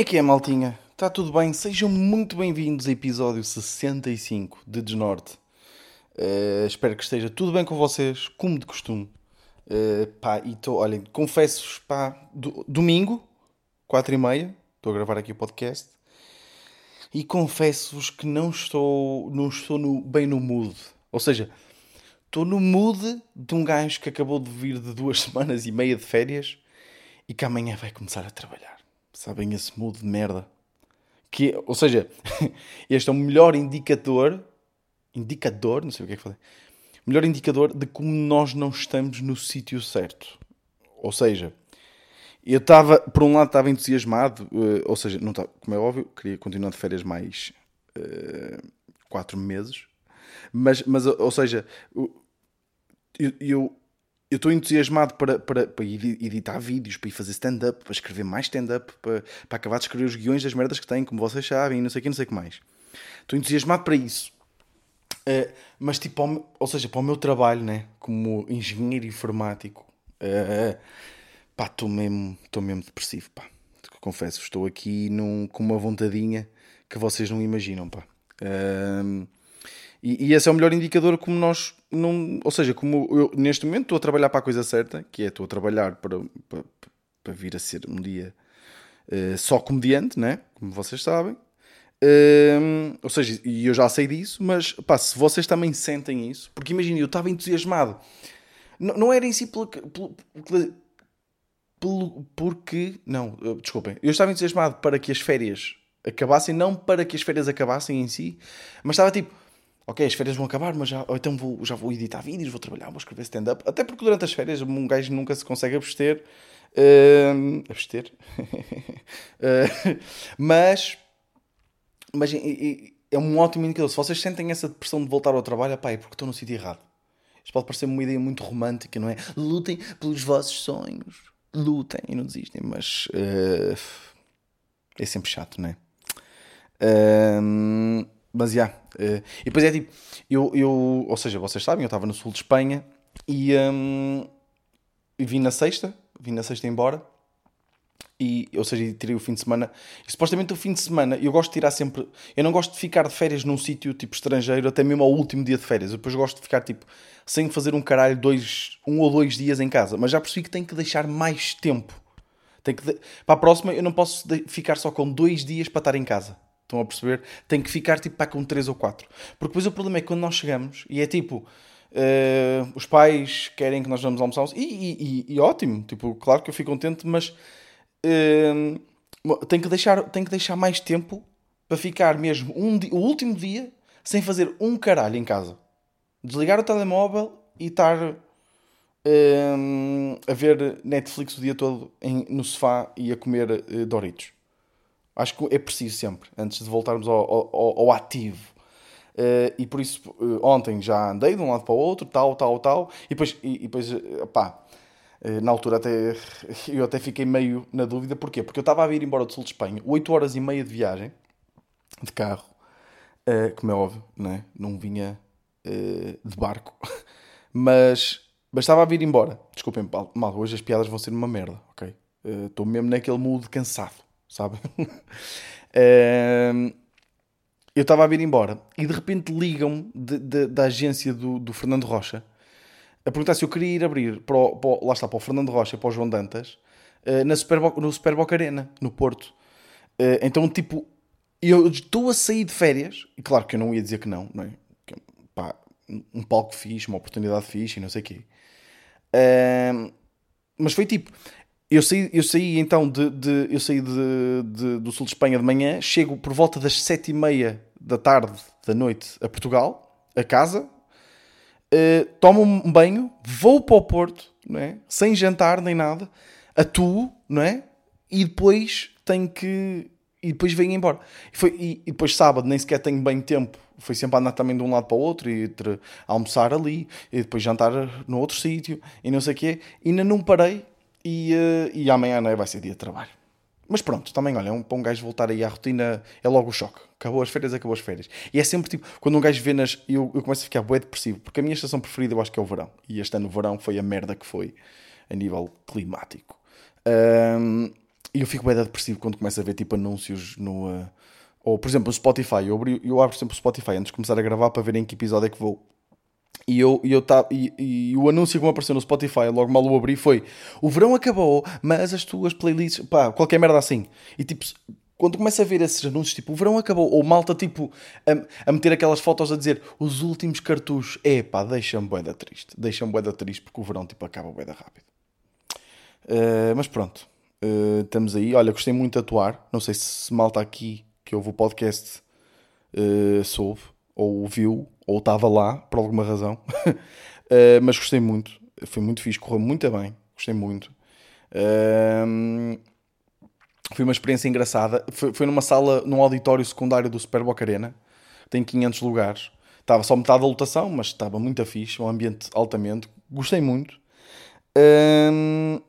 É que é, maltinha? Está tudo bem? Sejam muito bem-vindos a episódio 65 de Desnorte. Uh, espero que esteja tudo bem com vocês, como de costume. Uh, pá, e tô, olhem, confesso-vos, pá, do, domingo, 4 e meia, estou a gravar aqui o podcast, e confesso-vos que não estou, não estou no, bem no mood. Ou seja, estou no mood de um gajo que acabou de vir de duas semanas e meia de férias e que amanhã vai começar a trabalhar. Sabem esse mood de merda? Que, ou seja, este é o melhor indicador, indicador, não sei o que é que falei, melhor indicador de como nós não estamos no sítio certo. Ou seja, eu estava, por um lado, estava entusiasmado, uh, ou seja, não estava, como é óbvio, queria continuar de férias mais uh, quatro meses, mas, mas ou seja, eu, eu eu estou entusiasmado para, para, para editar vídeos, para ir fazer stand-up, para escrever mais stand-up, para, para acabar de escrever os guiões das merdas que tenho, como vocês sabem, não sei o que, não sei o que mais. Estou entusiasmado para isso. Uh, mas tipo, ou seja, para o meu trabalho, né, como engenheiro informático, uh, pá, estou mesmo, mesmo depressivo, pá. Confesso, estou aqui num, com uma vontadinha que vocês não imaginam, pá. Uh, e, e, esse é o melhor indicador como nós não. Ou seja, como eu neste momento estou a trabalhar para a coisa certa, que é estou a trabalhar para, para, para vir a ser um dia uh, só comediante, né? Como vocês sabem. Uh, ou seja, e eu já sei disso, mas pá, se vocês também sentem isso, porque imagina, eu estava entusiasmado, não, não era em si pelo, porque. Não, eh, desculpem, eu estava entusiasmado para que as férias acabassem, não para que as férias acabassem em si, mas estava tipo ok, as férias vão acabar, mas já, então vou, já vou editar vídeos, vou trabalhar, vou escrever stand-up. Até porque durante as férias um gajo nunca se consegue abster. Uh, abster? uh, mas, mas é um ótimo indicador. Se vocês sentem essa depressão de voltar ao trabalho, pá, é porque estão no sítio errado. Isto pode parecer uma ideia muito romântica, não é? Lutem pelos vossos sonhos. Lutem e não desistem, mas uh, é sempre chato, não é? Uh, mas já. Yeah, uh, e depois é tipo, eu, eu, ou seja, vocês sabem, eu estava no sul de Espanha e, um, vim na sexta, vim na sexta embora. E, ou seja, tirei o fim de semana. E supostamente o fim de semana, eu gosto de tirar sempre. Eu não gosto de ficar de férias num sítio tipo estrangeiro, até mesmo ao último dia de férias. Eu depois gosto de ficar tipo sem fazer um caralho dois, um ou dois dias em casa. Mas já percebi que tenho que deixar mais tempo. Tenho que de... Para a próxima, eu não posso ficar só com dois dias para estar em casa. Estão a perceber? Tem que ficar tipo para com 3 ou 4. Porque depois o problema é que quando nós chegamos, e é tipo, uh, os pais querem que nós vamos almoçar, e, e, e, e, ótimo, tipo, claro que eu fico contente, mas uh, tem, que deixar, tem que deixar mais tempo para ficar mesmo um o último dia sem fazer um caralho em casa. Desligar o telemóvel e estar uh, a ver Netflix o dia todo em, no sofá e a comer uh, Doritos. Acho que é preciso sempre, antes de voltarmos ao, ao, ao ativo. Uh, e por isso, uh, ontem já andei de um lado para o outro, tal, tal, tal, e depois, e, e depois uh, pá, na altura até, eu até fiquei meio na dúvida, porquê? Porque eu estava a vir embora do sul de Espanha, 8 horas e meia de viagem, de carro, como é óbvio, não, é? não vinha de barco, mas, mas estava a vir embora. Desculpem, mal, hoje as piadas vão ser uma merda, ok? Estou mesmo naquele mood cansado sabe? uh, eu estava a vir embora e de repente ligam-me da agência do, do, Fernando Rocha a perguntar se eu queria ir abrir para o, para, lá está, para o Fernando Rocha, para o João Dantas, uh, na Superboc, no Superboc Arena, no Porto. Uh, então, tipo, eu estou a sair de férias, e claro que eu não ia dizer que não, não é? Pá, um palco fixe, uma oportunidade fixe e não sei o quê. Uh, mas foi tipo, eu saí, eu saí então de, de eu saí de, de, do sul de Espanha de manhã, chego por volta das sete e meia da tarde, da noite, a Portugal, a casa, uh, tomo um banho, vou para o Porto, não é? sem jantar nem nada, atuo, não é? E depois tenho que. E depois venho embora. E, foi, e, e depois sábado nem sequer tenho bem tempo. Foi sempre andar também de um lado para o outro e almoçar ali e depois jantar no outro sítio e não sei o quê. E ainda não parei e, uh, e amanhã né, vai ser dia de trabalho. Mas pronto, também, olha, é um, para um gajo voltar aí à rotina é logo o choque. Acabou as férias, acabou as férias. E é sempre tipo, quando um gajo vê nas. Eu, eu começo a ficar bué depressivo, porque a minha estação preferida eu acho que é o verão. E este ano o verão foi a merda que foi a nível climático. Um, e eu fico bem depressivo quando começo a ver tipo anúncios no. Uh, ou, por exemplo, o Spotify. Eu, abri, eu abro sempre o Spotify antes de começar a gravar para ver em que episódio é que vou. E, eu, e, eu tá, e, e o anúncio que me apareceu no Spotify, logo mal o abri, foi: O verão acabou, mas as tuas playlists. pá, qualquer merda assim. E tipo, quando começo a ver esses anúncios, tipo, o verão acabou, ou malta, tipo, a, a meter aquelas fotos a dizer os últimos cartuchos, é pá, deixa-me boeda triste, deixa-me boeda triste porque o verão, tipo, acaba boeda rápido. Uh, mas pronto, uh, estamos aí. Olha, gostei muito de atuar, não sei se malta aqui que ouve o podcast uh, soube, ou viu, ou estava lá, por alguma razão, mas gostei muito, foi muito fixe, correu muito bem, gostei muito. Uh, foi uma experiência engraçada. Foi, foi numa sala, num auditório secundário do Super Boca Arena. Tem 500 lugares. Estava só metade da lotação, mas estava muito fixe. Um ambiente altamente. Gostei muito. Hum,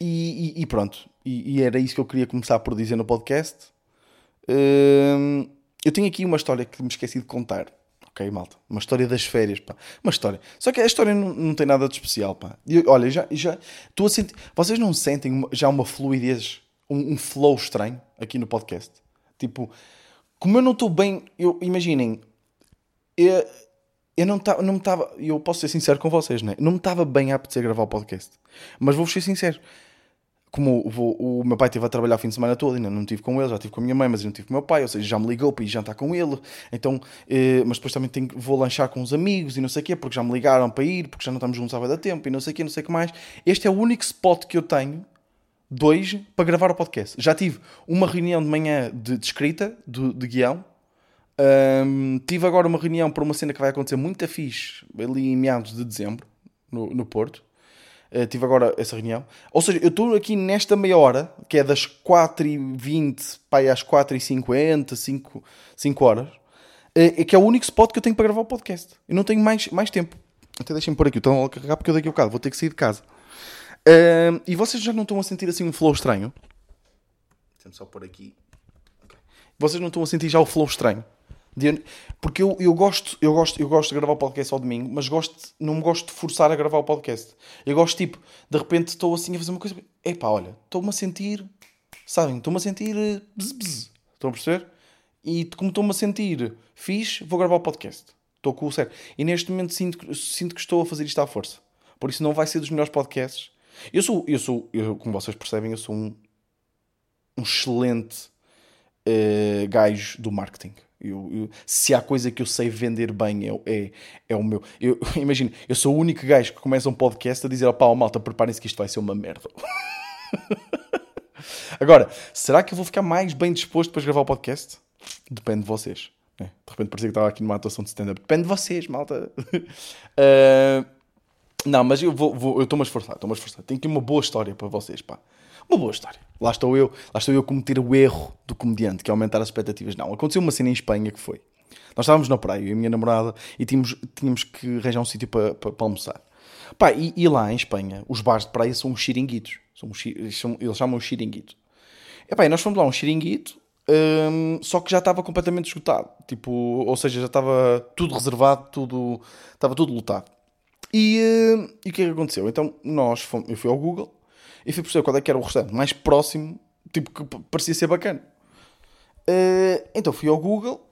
e, e, e, pronto. E, e, era isso que eu queria começar por dizer no podcast. Hum, eu tenho aqui uma história que me esqueci de contar. Ok, malta? Uma história das férias, pá. Uma história. Só que a história não, não tem nada de especial, pá. Olha, já já estou a sentir. Vocês não sentem já uma fluidez, um, um flow estranho aqui no podcast? Tipo, como eu não estou bem. Eu, imaginem, eu, eu não, tá, não estava. Eu posso ser sincero com vocês, né? Não me estava bem a apetecer gravar o podcast. Mas vou-vos ser sincero como o, o, meu pai esteve a trabalhar o fim de semana todo, ainda não estive com ele, já estive com a minha mãe, mas não estive com o meu pai, ou seja, já me ligou para ir jantar com ele, então, eh, mas depois também tenho, vou lanchar com os amigos e não sei o quê, porque já me ligaram para ir, porque já não estamos juntos há da tempo e não sei o quê, não sei o que mais. Este é o único spot que eu tenho, dois, para gravar o podcast. Já tive uma reunião de manhã de, de escrita, de, de guião, um, tive agora uma reunião para uma cena que vai acontecer muito fixe, ali em meados de dezembro, no, no Porto. Uh, tive agora essa reunião. Ou seja, eu estou aqui nesta meia hora, que é das 4h20 para às 4h50, 5, 5 horas, uh, que é o único spot que eu tenho para gravar o podcast. Eu não tenho mais, mais tempo. Até deixem-me por aqui, estão a carregar porque eu daqui a bocado vou ter que sair de casa. Uh, e vocês já não estão a sentir assim um flow estranho? Deixa-me só por aqui. Okay. Vocês não estão a sentir já o flow estranho? Porque eu, eu, gosto, eu, gosto, eu gosto de gravar o podcast ao domingo, mas gosto, não me gosto de forçar a gravar o podcast. Eu gosto, tipo, de repente estou assim a fazer uma coisa. Epá, olha, estou-me a sentir. Sabem? Estou-me a sentir. Eh, bzz, bzz. Estão a perceber? E como estou-me a sentir fixe, vou gravar o podcast. Estou com o sério. E neste momento sinto, sinto que estou a fazer isto à força. Por isso não vai ser dos melhores podcasts. Eu sou, eu sou eu, como vocês percebem, eu sou um, um excelente uh, gajo do marketing. Eu, eu, se há coisa que eu sei vender bem é, é, é o meu. Eu, imagino, eu sou o único gajo que começa um podcast a dizer: opá, oh, malta, preparem-se que isto vai ser uma merda. Agora, será que eu vou ficar mais bem disposto depois de gravar o podcast? Depende de vocês. Né? De repente parecia que estava aqui numa atuação de stand-up. Depende de vocês, malta. uh, não, mas eu vou, vou estou-me a esforçar, estou-me a esforçar. Tenho aqui uma boa história para vocês, pá uma boa história. Lá estou eu, lá estou eu a cometer o erro do comediante, que é aumentar as expectativas. Não, aconteceu uma cena em Espanha que foi. Nós estávamos na praia, eu e a minha namorada, e tínhamos, tínhamos que arranjar um sítio para, para, para, almoçar. Pá, e, e, lá em Espanha, os bares de praia são os xiringuitos. São, são eles chamam os xiringuito. E pá, e nós fomos lá um xiringuito, hum, só que já estava completamente esgotado. Tipo, ou seja, já estava tudo reservado, tudo, estava tudo lotado. E, hum, e o que é que aconteceu? Então, nós fomos, eu fui ao Google, e fui perceber qual é que era o restaurante mais próximo, tipo, que parecia ser bacana. Uh, então fui ao Google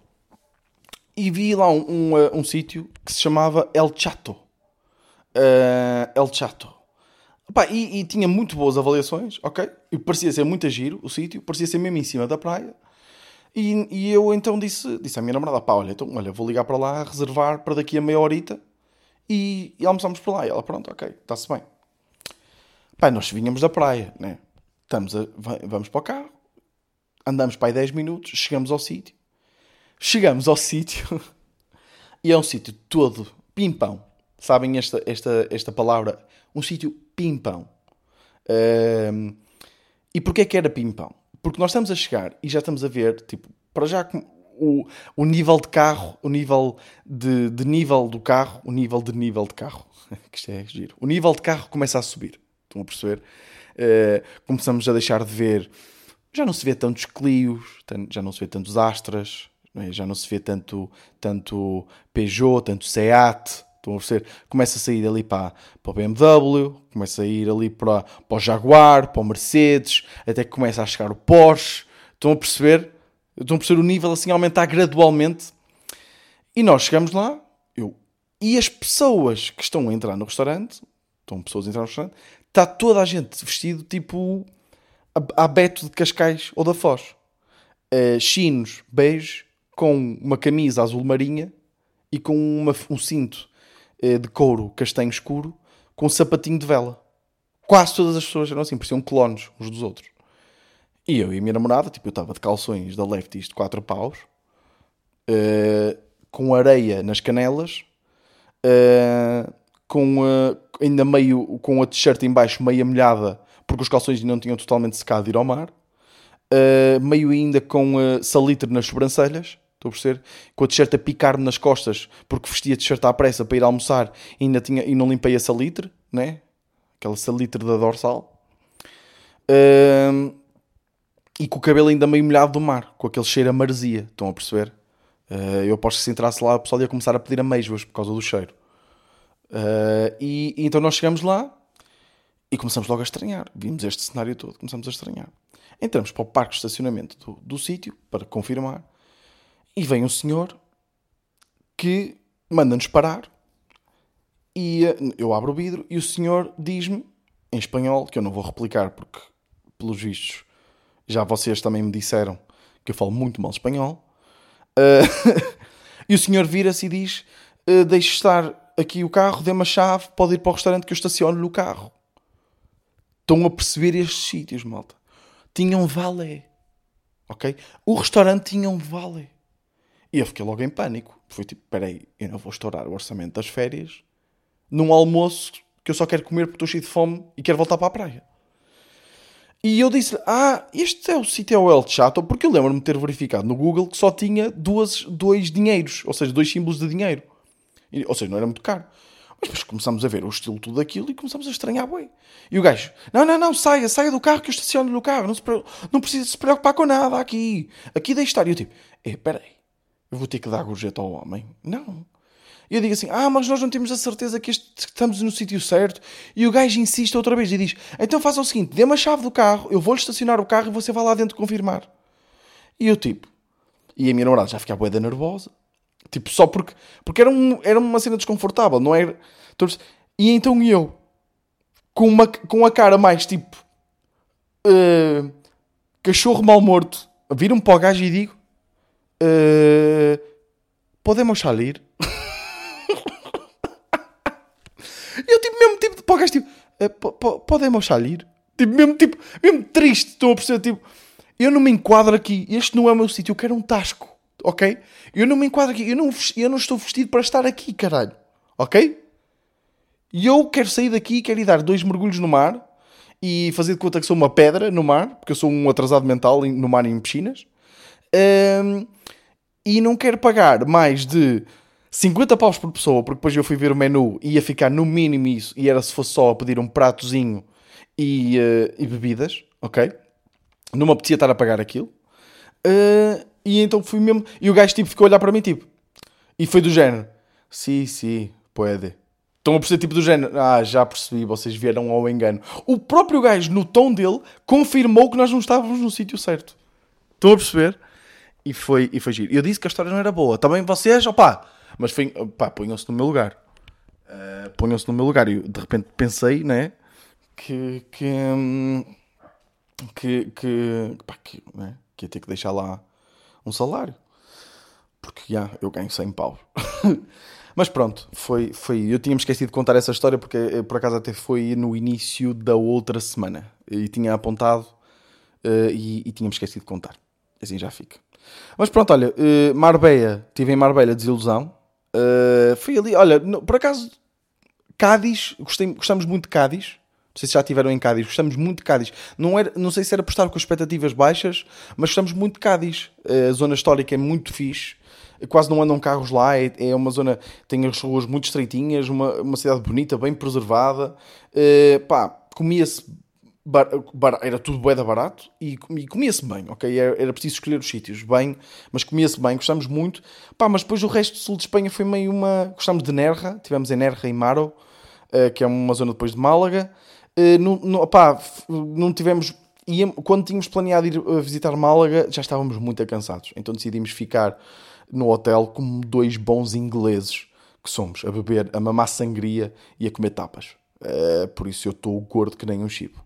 e vi lá um, um, uh, um sítio que se chamava El Chato. Uh, El Chato. E, e, tinha muito boas avaliações, ok? E parecia ser muito giro o sítio, parecia ser mesmo em cima da praia. E, e, eu então disse, disse à minha namorada: pá, olha, então, olha, vou ligar para lá, reservar para daqui a meia horita e, e almoçamos por lá. E ela, pronto, ok, está-se bem. Pai, nós vinhamos da praia, né? Estamos a, vamos para o carro, andamos para aí 10 minutos, chegamos ao sítio. Chegamos ao sítio e é um sítio todo pimpão. Sabem esta, esta, esta palavra? Um sítio pimpão. Um, e porquê que era pimpão? Porque nós estamos a chegar e já estamos a ver, tipo, para já o, o nível de carro, o nível de, de nível do carro, o nível de nível de carro, que isto é giro. O nível de carro começa a subir. Estão a perceber? Uh, começamos a deixar de ver. Já não se vê tantos Clios, já não se vê tantos Astras, não é? já não se vê tanto, tanto Peugeot, tanto Seat. Estão a perceber? Começa a sair ali para, para o BMW, começa a ir ali para, para o Jaguar, para o Mercedes, até que começa a chegar o Porsche. Estão a perceber? Estão a perceber o nível assim aumentar gradualmente. E nós chegamos lá, eu, e as pessoas que estão a entrar no restaurante, estão pessoas a entrar no restaurante, está toda a gente vestido tipo a, Beto de Cascais ou da Foz. Uh, chinos, beige, com uma camisa azul marinha e com uma, um cinto uh, de couro castanho escuro com um sapatinho de vela. Quase todas as pessoas eram assim, pareciam clones uns dos outros. E eu e a minha namorada, tipo, eu estava de calções da Lefties de 4 paus, uh, com areia nas canelas, com uh, ainda meio, com a t-shirt em baixo meia molhada, porque os calções ainda não tinham totalmente secado ir ao mar, meio ainda com salitre nas sobrancelhas, estou a perceber? Com a t-shirt a picar-me nas costas, porque vestia a t-shirt à pressa para ir almoçar e, ainda tinha, e não limpei a salitre, né? Aquela salitre da dorsal. Uh, e com o cabelo ainda meio molhado do mar, com aquele cheiro a maresia, estão a perceber? Uh, eu aposto que se entrasse lá o pessoal ia começar a pedir ameijoas por causa do cheiro. Uh, e, e, então nós chegamos lá e começamos logo a estranhar. Vimos este cenário todo, começamos a estranhar. Entramos para o parque de estacionamento do, do sítio para confirmar e vem um senhor que manda-nos parar e uh, eu abro o vidro e o senhor diz-me em espanhol, que eu não vou replicar porque, pelos vistos, já vocês também me disseram que eu falo muito mal espanhol. Uh, e o senhor vira-se e diz: uh, Deixe estar aqui o carro, dê-me a chave, pode ir para o restaurante que eu estaciono no carro. Estão a perceber estes sítios, malta. Tinham valé. Ok? O restaurante tinha um valé. E eu fiquei logo em pânico. Foi tipo: Peraí, eu não vou estourar o orçamento das férias num almoço que eu só quero comer porque estou cheio de fome e quero voltar para a praia. E eu disse ah, este é o sítio El Chato, porque eu lembro-me de ter verificado no Google que só tinha duas, dois dinheiros, ou seja, dois símbolos de dinheiro. Ou seja, não era muito caro. Mas depois começamos a ver o estilo tudo aquilo e começamos a estranhar bem. E o gajo, não, não, não, saia, saia do carro que eu estaciono no carro, não, se, não precisa se preocupar com nada aqui. Aqui deixe estar. E eu tipo, é, peraí, eu vou ter que dar gorjeta ao homem? Não. E eu digo assim: Ah, mas nós não temos a certeza que, este, que estamos no sítio certo. E o gajo insiste outra vez e diz: Então faça o seguinte, dê-me a chave do carro, eu vou-lhe estacionar o carro e você vai lá dentro confirmar. E eu tipo, e a minha namorada já fica a boeda nervosa. Tipo, só porque, porque era, um, era uma cena desconfortável, não era? E então eu, com, uma, com a cara mais tipo uh, cachorro mal morto, viro-me para o gajo e digo: uh, Podemos sair? eu tipo mesmo tipo para o gajo tipo, uh, podemos sair? Tipo, mesmo tipo, mesmo triste, estou a perceber, tipo, eu não me enquadro aqui, este não é o meu sítio, eu quero um tasco, ok? Eu não me enquadro aqui, eu não, eu não estou vestido para estar aqui, caralho, ok? E eu quero sair daqui, quero ir dar dois mergulhos no mar e fazer de conta que sou uma pedra no mar, porque eu sou um atrasado mental no mar em piscinas, um, e não quero pagar mais de 50 paus por pessoa, porque depois eu fui ver o menu e ia ficar no mínimo isso, e era se fosse só a pedir um pratozinho e, uh, e bebidas, ok? Não me apetecia estar a pagar aquilo. Uh, e então fui mesmo. E o gajo tipo ficou a olhar para mim, tipo. E foi do género: Sim, sim, pode. Estão a perceber, tipo do género: Ah, já percebi, vocês vieram ao engano. O próprio gajo, no tom dele, confirmou que nós não estávamos no sítio certo. Estão a perceber? E foi, e foi giro. Eu disse que a história não era boa. Também vocês, opá, mas foi, pá, ponham-se no meu lugar. Uh, ponham-se no meu lugar. E de repente pensei, né? Que. que. Hum, que. que, pá, que, né, que ia ter que deixar lá um salário. Porque já, eu ganho 100 pau. Mas pronto, foi, foi. Eu tinha-me esquecido de contar essa história porque eh, por acaso até foi no início da outra semana. E tinha apontado uh, e, e tinha-me esquecido de contar. Assim já fica. Mas pronto, olha, uh, Marbella, estive em Marbella, desilusão. Uh, fui ali, olha, no, por acaso, Cádiz, gostei, gostamos muito de Cádiz. Não sei se já estiveram em Cádiz, gostamos muito de Cádiz. Não, era, não sei se era por estar com expectativas baixas, mas gostamos muito de Cádiz. Uh, a zona histórica é muito fixe, quase não andam carros lá. É, é uma zona, tem as ruas muito estreitinhas, uma, uma cidade bonita, bem preservada. Uh, pá, comia-se bar, bar, era tudo bué da barato e, e comia-se bem, ok? Era, era, preciso escolher os sítios bem, mas comia-se bem, gostamos muito. Pá, mas depois o resto do sul de Espanha foi meio uma... Gostamos de Nerja, tivemos em Nerja e Maro, uh, que é uma zona depois de Málaga. Uh, não, não, tivemos... quando tínhamos planeado ir visitar Málaga, já estávamos muito cansados. Então decidimos ficar no hotel como dois bons ingleses que somos, a beber, a mamar sangria e a comer tapas. Uh, por isso eu estou gordo que nem um chibo.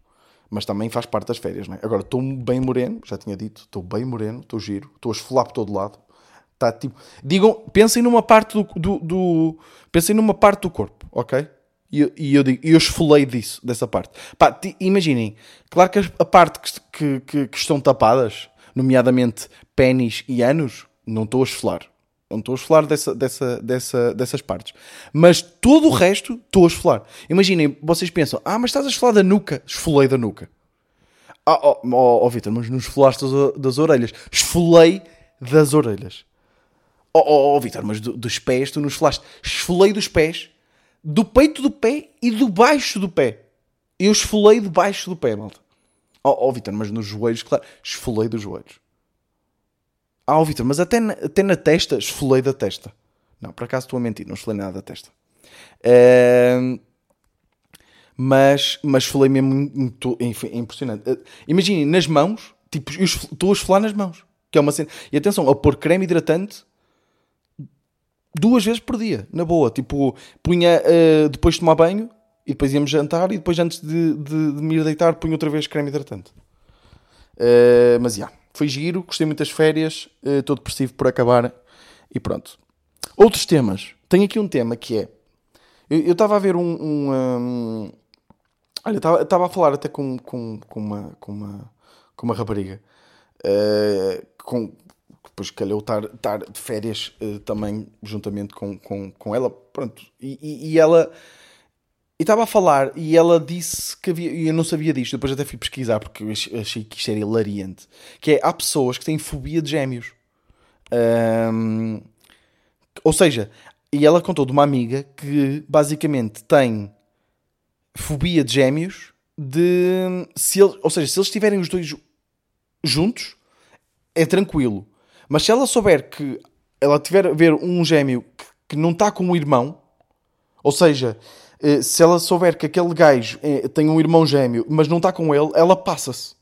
Mas também faz parte das férias, não é? Agora estou bem moreno, já tinha dito, estou bem moreno, estou giro, estou a esfolar por todo lado. Tá, tipo, digam, pensem numa parte do, do, do pensem numa parte do corpo, ok? E, e eu digo, eu esfolei disso, dessa parte. Pá, imaginem, claro que a parte que, que, que estão tapadas, nomeadamente pênis e anos, não estou a esfolar. Não estou a esfolar dessa, dessa, dessa, dessas partes. Mas todo o resto estou a esfolar. Imaginem, vocês pensam, ah, mas estás a esfolar da nuca. Esfolei da nuca. Ah, oh, oh, oh Vitor, mas não esfolaste das, das orelhas. Esfolei das orelhas. Oh, oh, oh Vitor, mas do, dos pés tu não esfolaste. Esfolei dos pés, do peito do pé e do baixo do pé. Eu esfolei debaixo do pé, malta. Oh, oh Vitor, mas nos joelhos, claro. Esfolei dos joelhos. Ah, oh, Vitor, mas até na, até na testa, esfolei da testa. Não, por acaso estou a mentir, não esfolei nada da testa. Mas, mas esfolei mesmo muito, é impressionante. Uh, Imaginem, nas mãos, tipo, eu estou a esfolar nas mãos. Que é uma cena. E atenção, a pôr creme hidratante duas vezes por dia, na boa. Tipo, punha uh, depois de tomar banho e depois íamos jantar e depois antes de, de, de me ir deitar punha outra vez creme hidratante. Uh, mas já. Yeah. Foi giro, gostei muito das férias, estou uh, depressivo por acabar e pronto. Outros temas. Tenho aqui um tema que é. Eu estava a ver um. um, um olha, estava a falar até com, com, com, uma, com, uma, com uma rapariga. Uh, com, depois calhou estar, estar de férias uh, também juntamente com, com, com ela. Pronto. E, e, e ela estava a falar e ela disse que havia. E eu não sabia disto, depois até fui pesquisar porque achei que isto era hilariante. Que é: há pessoas que têm fobia de gêmeos. Um, ou seja, e ela contou de uma amiga que basicamente tem fobia de gêmeos. De se ele, ou seja, se eles estiverem os dois juntos, é tranquilo. Mas se ela souber que ela tiver a ver um gêmeo que, não está com o irmão, ou seja, eh, se ela souber que aquele gajo eh, tem um irmão gêmeo, mas não está com ele, ela passa-se.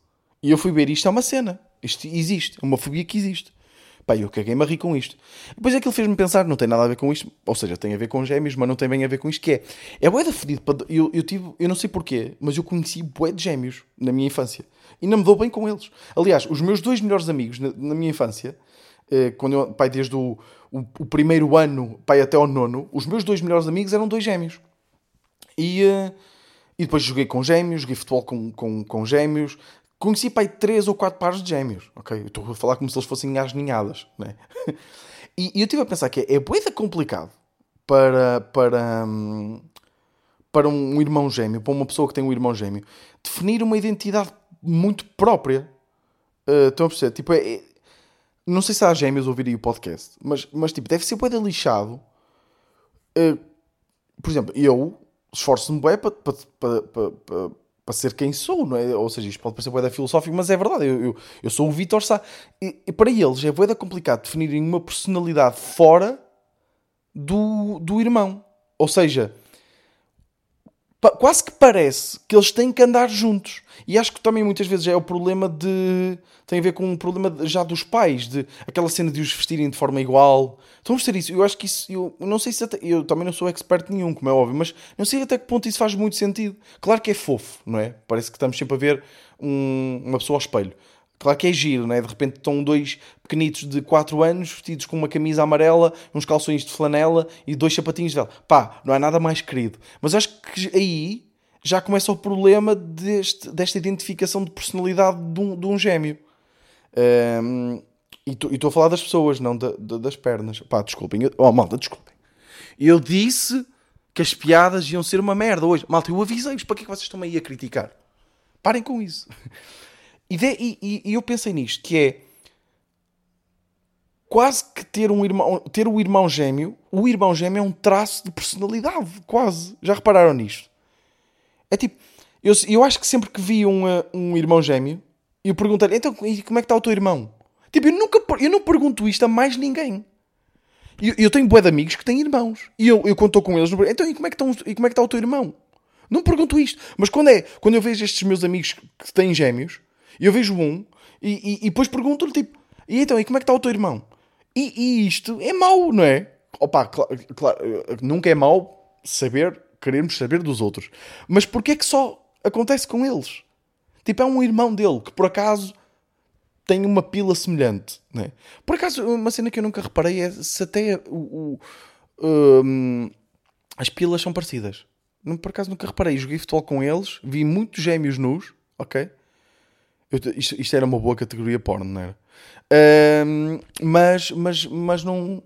E eu fui ver, isto é uma cena. Isto existe. É uma fobia que existe. Pá, eu caguei-me a rir com isto. Depois aquilo fez-me pensar, não tem nada a ver com isto. Ou seja, tem a ver com gêmeos, mas não tem bem a ver com isto. Que é, é bué da fedido. Eu, eu, tive, eu não sei porquê, mas eu conheci bué de gêmeos na minha infância. E não me dou bem com eles. Aliás, os meus dois melhores amigos na, na minha infância, quando eu, pai, desde o, o, o, primeiro ano, pai, até ao nono, os meus dois melhores amigos eram dois gêmeos. E, uh, e depois joguei com gêmeos, joguei futebol com, com, com gêmeos. Conheci pai três ou quatro pares de gêmeos, ok? Eu estou a falar como se eles fossem as ninhadas, né? e, e eu estive a pensar que é, é bué complicado para, para, um, para um irmão gêmeo, para uma pessoa que tem um irmão gêmeo, definir uma identidade muito própria. Uh, estão a perceber? Tipo, é, é, não sei se há gêmeos ouvirem o podcast, mas, mas tipo, deve ser bué lixado. Uh, por exemplo, eu esforço-me para, para, para ser quem sou, não é? Ou seja, isto pode parecer boeda filosófico, mas é verdade. Eu, eu, eu sou o Vitor Sá. E, e, para eles é boeda complicado definirem uma personalidade fora do, do irmão. Ou seja, quase que parece que eles têm que andar juntos. E acho que também muitas vezes é o problema de. tem a ver com um problema já dos pais, de aquela cena de os vestirem de forma igual. Estão a isso. Eu acho que isso. Eu não sei se até. Eu também não sou expert nenhum, como é óbvio, mas não sei até que ponto isso faz muito sentido. Claro que é fofo, não é? Parece que estamos sempre a ver um, uma pessoa ao espelho. Claro que é giro, né? De repente estão dois pequenitos de 4 anos vestidos com uma camisa amarela, uns calções de flanela e dois sapatinhos de vela. Pá, não é nada mais querido. Mas acho que aí já começa o problema deste, desta identificação de personalidade de um, de um gêmeo. Um, e estou a falar das pessoas, não da, da, das pernas. Pá, desculpem. Eu, oh, malta, desculpem. Eu disse que as piadas iam ser uma merda hoje. Malta, eu avisei-vos. Para que é que vocês estão aí a criticar? Parem com isso. E, de, e, e, eu pensei nisto, que é quase que ter um irmão, ter o irmão gêmeo, o irmão gêmeo é um traço de personalidade, quase. Já repararam nisto? É tipo, Eu, eu acho que sempre que vi um, uh, um irmão gêmeo, eu perguntei então como é que está o teu irmão? Tipo, eu, nunca, eu não pergunto isto a mais ninguém. Eu, eu tenho bué de amigos que têm irmãos. E eu, eu estou com eles, então e como, é que estão, e como é que está o teu irmão? Não pergunto isto. Mas quando é, quando eu vejo estes meus amigos que têm gêmeos, eu vejo um e, e, e depois pergunto-lhe tipo, e então, e como é que está o teu irmão? E, e isto é mau, não é? Opa, claro, claro, nunca é mau saber, querermos saber dos outros. Mas porquê é que só acontece com eles? Tipo, é um irmão dele que por acaso tem uma pila semelhante, né? Por acaso, uma cena que eu nunca reparei é se até o, o um, as pilas são parecidas. Por acaso nunca reparei. Joguei futebol com eles, vi muitos gêmeos nus, ok? Eu, isto, isto, era uma boa categoria porno, não era? Um, mas, mas, mas não.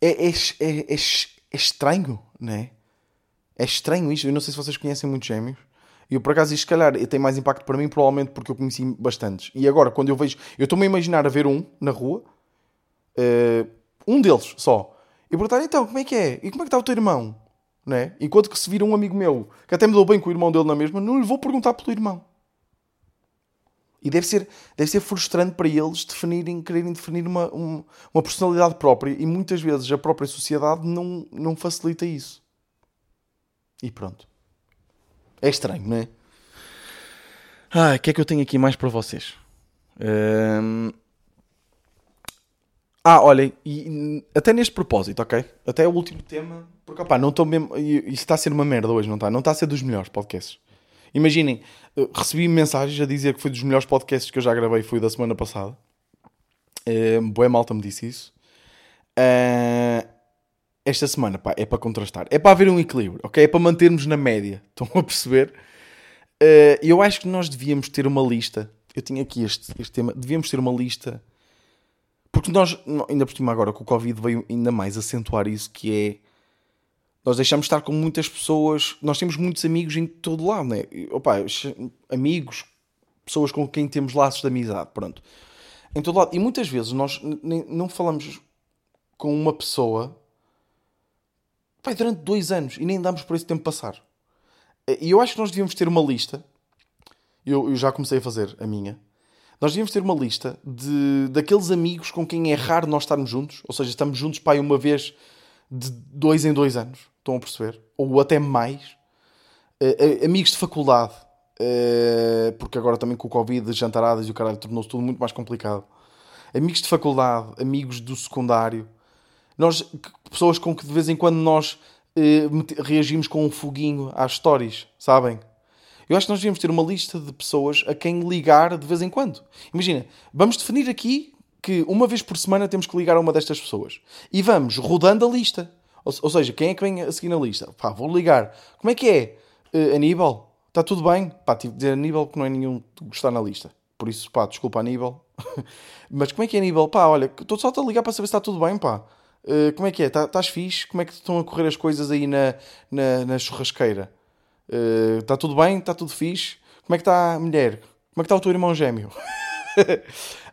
É, é, é, é, estranho, não é? É estranho isto. Eu não sei se vocês conhecem muitos gêmeos. E eu, por acaso, isto, se calhar, tem mais impacto para mim, provavelmente porque eu conheci bastantes. E agora, quando eu vejo. Eu estou-me a imaginar a ver um na rua, uh, um deles só, e perguntar: então, como é que é? E como é que está o teu irmão? Não é? Enquanto que se vir um amigo meu que até me deu bem com o irmão dele na mesma, não lhe vou perguntar pelo irmão. E deve ser, deve ser frustrante para eles definirem, quererem definir uma, uma, uma personalidade própria e muitas vezes a própria sociedade não, não facilita isso. E pronto. É estranho, não é? Ah, o que é que eu tenho aqui mais para vocês? Um... Ah, olhem, e, até neste propósito, ok? Até o último tema, porque opá, não estou mesmo. Isto está a ser uma merda hoje, não está? Não está a ser dos melhores podcasts. Imaginem, recebi mensagens a dizer que foi dos melhores podcasts que eu já gravei, foi da semana passada. Uh, boa malta me disse isso. Uh, esta semana, pá, é para contrastar. É para haver um equilíbrio, ok? É para mantermos na média. Estão a perceber? Uh, eu acho que nós devíamos ter uma lista. Eu tinha aqui este, este tema. Devíamos ter uma lista. Porque nós, ainda por cima agora, com o Covid veio ainda mais acentuar isso, que é... Nós deixamos de estar com muitas pessoas. Nós temos muitos amigos em todo lado, né? Opa, amigos, pessoas com quem temos laços de amizade, pronto. Em todo lado. E muitas vezes nós não falamos com uma pessoa vai, durante dois anos e nem damos por esse tempo passar. E eu acho que nós devíamos ter uma lista. Eu, eu já comecei a fazer a minha. Nós devíamos ter uma lista de, daqueles amigos com quem é raro nós estarmos juntos. Ou seja, estamos juntos pai uma vez de dois em dois anos. Estão a perceber? Ou até mais. Uh, uh, amigos de faculdade. Uh, porque agora também com o Covid, jantaradas e o caralho tornou-se tudo muito mais complicado. Amigos de faculdade, amigos do secundário nós, pessoas com que de vez em quando nós eh, reagimos com um foguinho às stories, sabem? Eu acho que nós devíamos ter uma lista de pessoas a quem ligar de vez em quando. Imagina, vamos definir aqui que uma vez por semana temos que ligar a uma destas pessoas. E vamos rodando a lista. Ou, ou seja, quem é que vem a seguir na lista? Pá, vou ligar. Como é que é? Uh, Aníbal? Está tudo bem? Pá, tive de dizer Aníbal que não é nenhum que está na lista. Por isso, pá, desculpa Aníbal. Mas como é que é Aníbal? Pá, olha, estou só a ligar para saber se está tudo bem, pá. Uh, como é que é? Estás tá, fixe? Como é que estão a correr as coisas aí na, na, na churrasqueira? Está eh, uh, tudo bem? Está tudo fixe? Como é que está a mulher? Como é que está o teu irmão gêmeo?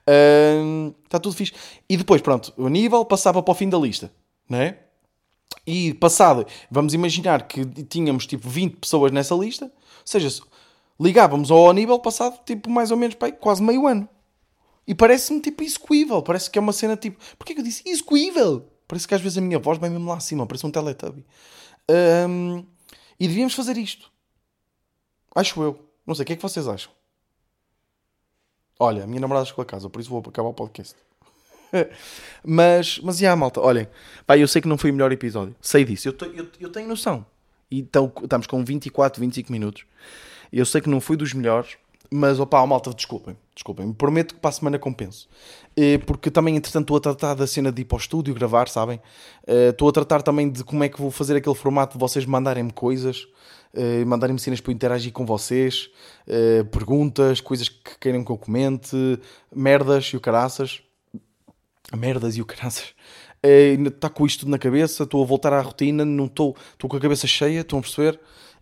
Está uh, tudo fixe. E depois, pronto, o Aníbal passava para o fim da lista, não é? E passado, vamos imaginar que tínhamos tipo 20 pessoas nessa lista, ou seja, ligávamos ao Aníbal passado tipo mais ou menos quase meio ano. E parece-me tipo execuível, parece que é uma cena tipo. Porquê que eu disse execuível? Parece que às vezes a minha voz vai mesmo lá acima, parece um teletubby. Um, e devíamos fazer isto. Acho eu. Não sei, o que é que vocês acham? Olha, a minha namorada chegou a casa, por isso vou acabar o podcast. mas, mas, já, malta, olhem. Pá, eu sei que não foi o melhor episódio. Sei disso, eu, eu, eu tenho noção. E então, estamos com 24, 25 minutos. Eu sei que não foi dos melhores, mas, opá, malta, desculpem. Desculpem, prometo que para a semana compenso. Porque também, entretanto, estou a tratar da cena de ir para o estúdio gravar, sabem? Estou a tratar também de como é que vou fazer aquele formato de vocês mandarem-me coisas, mandarem-me cenas para eu interagir com vocês, perguntas, coisas que queiram que eu comente, merdas e o caraças. Merdas e o caraças. Está com isto tudo na cabeça, estou a voltar à rotina, não estou, estou com a cabeça cheia, estão a perceber?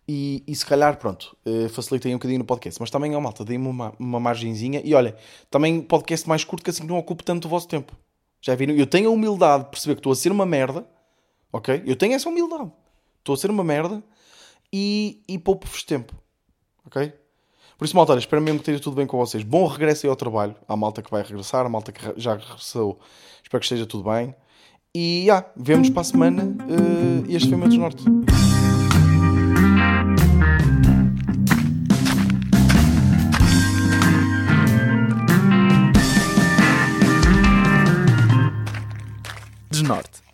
E, e, se calhar, pronto, uh, facilitei um bocadinho no podcast. Mas também, ó malta, dei-me uma, uma margenzinha. E olha, também podcast mais curto que assim não ocupe tanto o vosso tempo. Já viram? Eu tenho a humildade de perceber que estou a ser uma merda. Ok? Eu tenho essa humildade. Estou a ser uma merda e, e poupo-vos tempo. ok? Por isso, malta, olha, espero mesmo que esteja tudo bem com vocês. Bom regresso aí ao trabalho. À malta que vai regressar, à malta que já regressou. Espero que esteja tudo bem. E, já, vemos para a semana. Uh, este foi o meu desnorte. Desnorte.